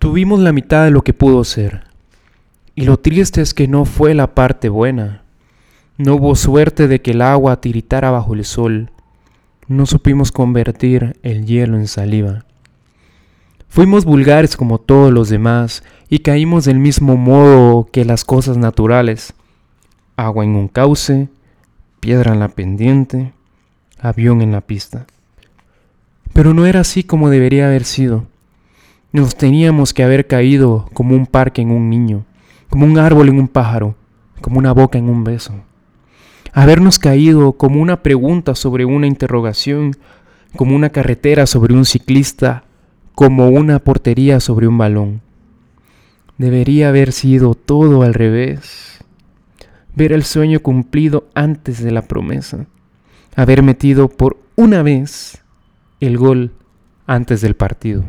Tuvimos la mitad de lo que pudo ser. Y lo triste es que no fue la parte buena. No hubo suerte de que el agua tiritara bajo el sol. No supimos convertir el hielo en saliva. Fuimos vulgares como todos los demás y caímos del mismo modo que las cosas naturales. Agua en un cauce, piedra en la pendiente, avión en la pista. Pero no era así como debería haber sido. Nos teníamos que haber caído como un parque en un niño, como un árbol en un pájaro, como una boca en un beso. Habernos caído como una pregunta sobre una interrogación, como una carretera sobre un ciclista, como una portería sobre un balón. Debería haber sido todo al revés. Ver el sueño cumplido antes de la promesa. Haber metido por una vez el gol antes del partido.